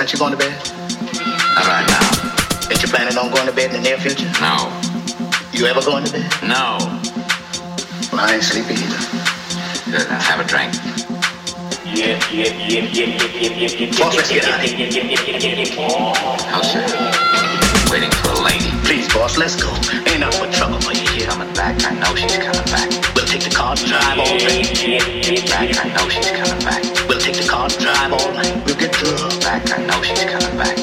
aren't you going to bed? Not right now. Ain't you planning on going to bed in the near future? No. You ever going to bed? No. Well, I ain't sleepy either. Good. Have a drink. Yeah, Boss, let's get out of here. Oh, How's that? Waiting for a lady. Please, boss, let's go. Ain't nothing but trouble for you here. Coming back. I know she's coming back. We'll take the car, drive all day. Back. I know she's coming back. We'll take the car, drive all night. I know she's coming back.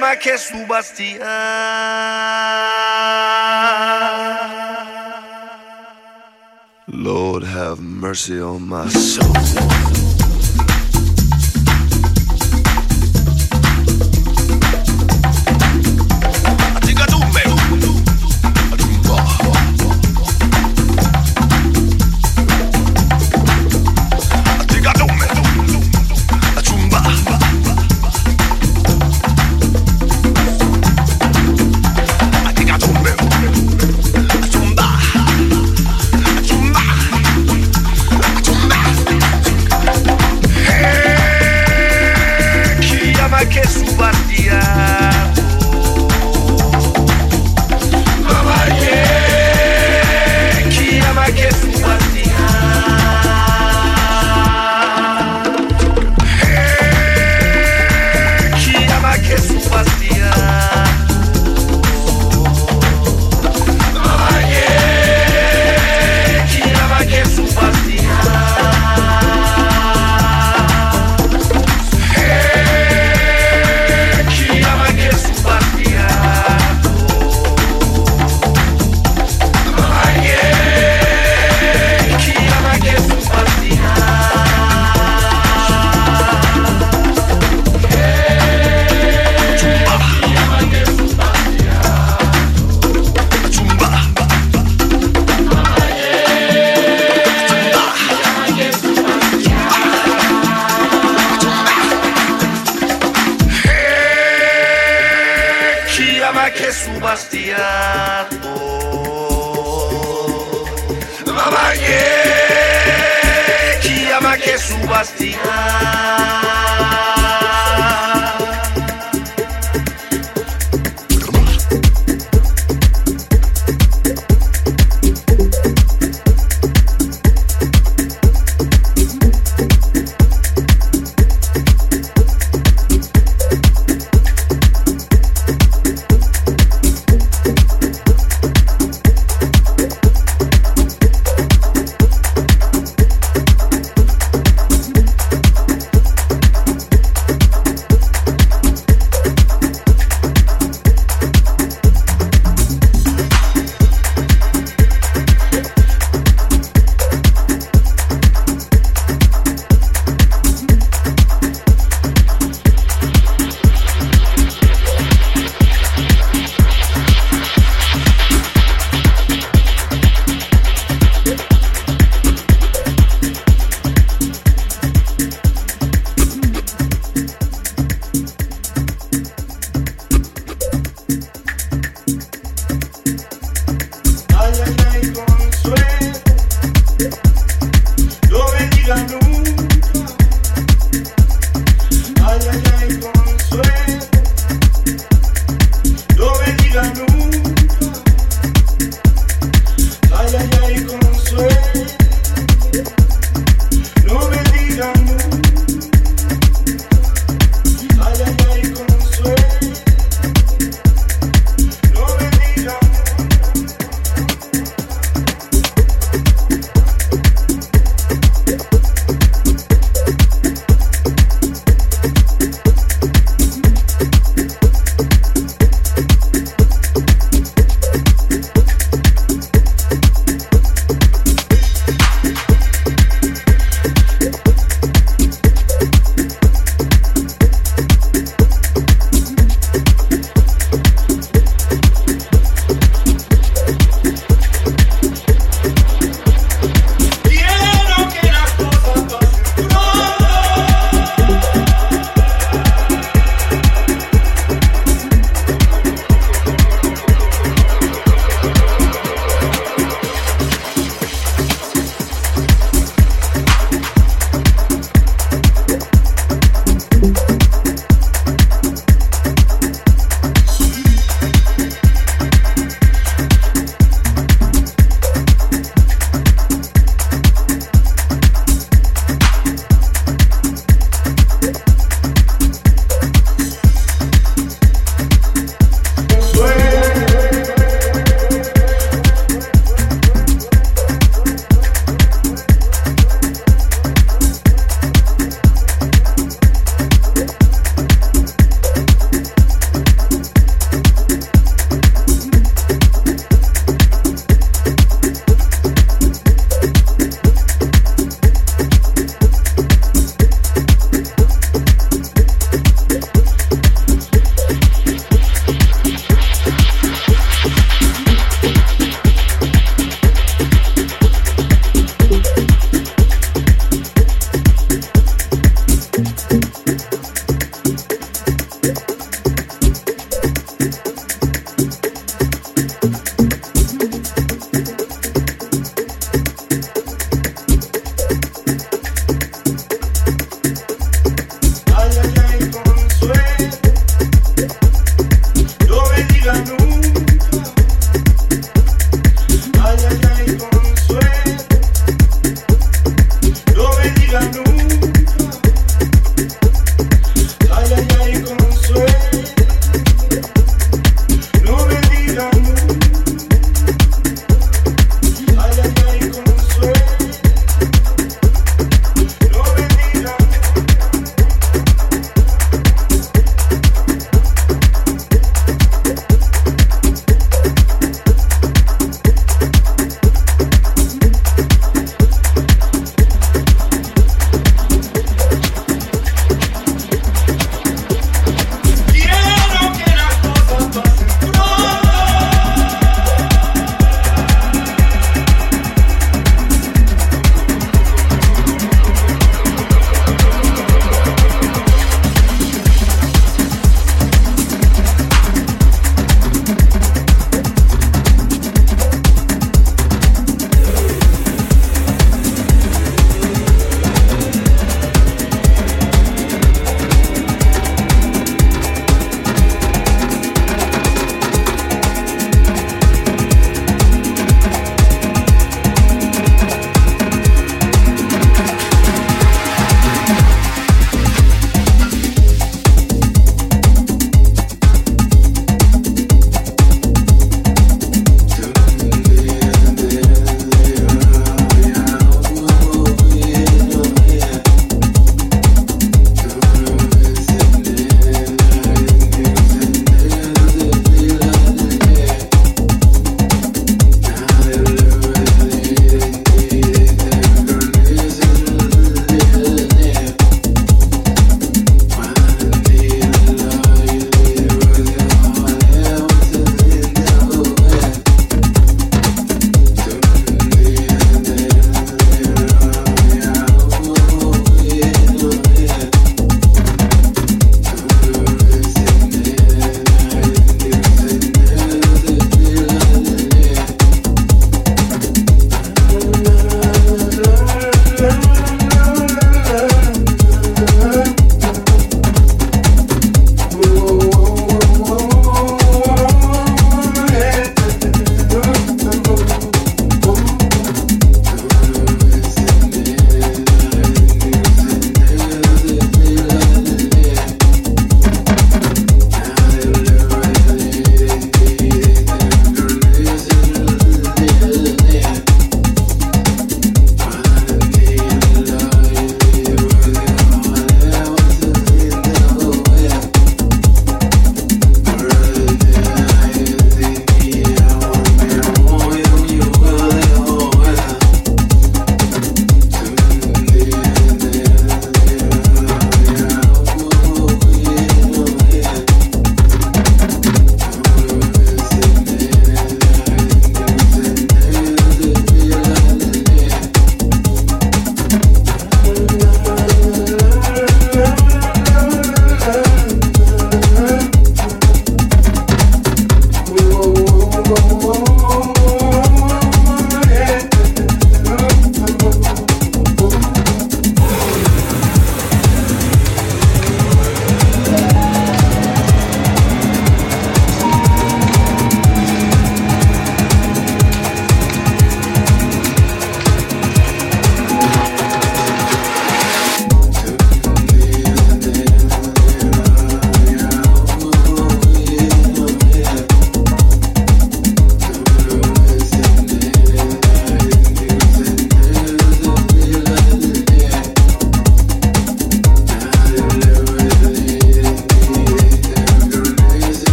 Yeah, chi ama. Lord have mercy on my soul.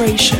Vibration.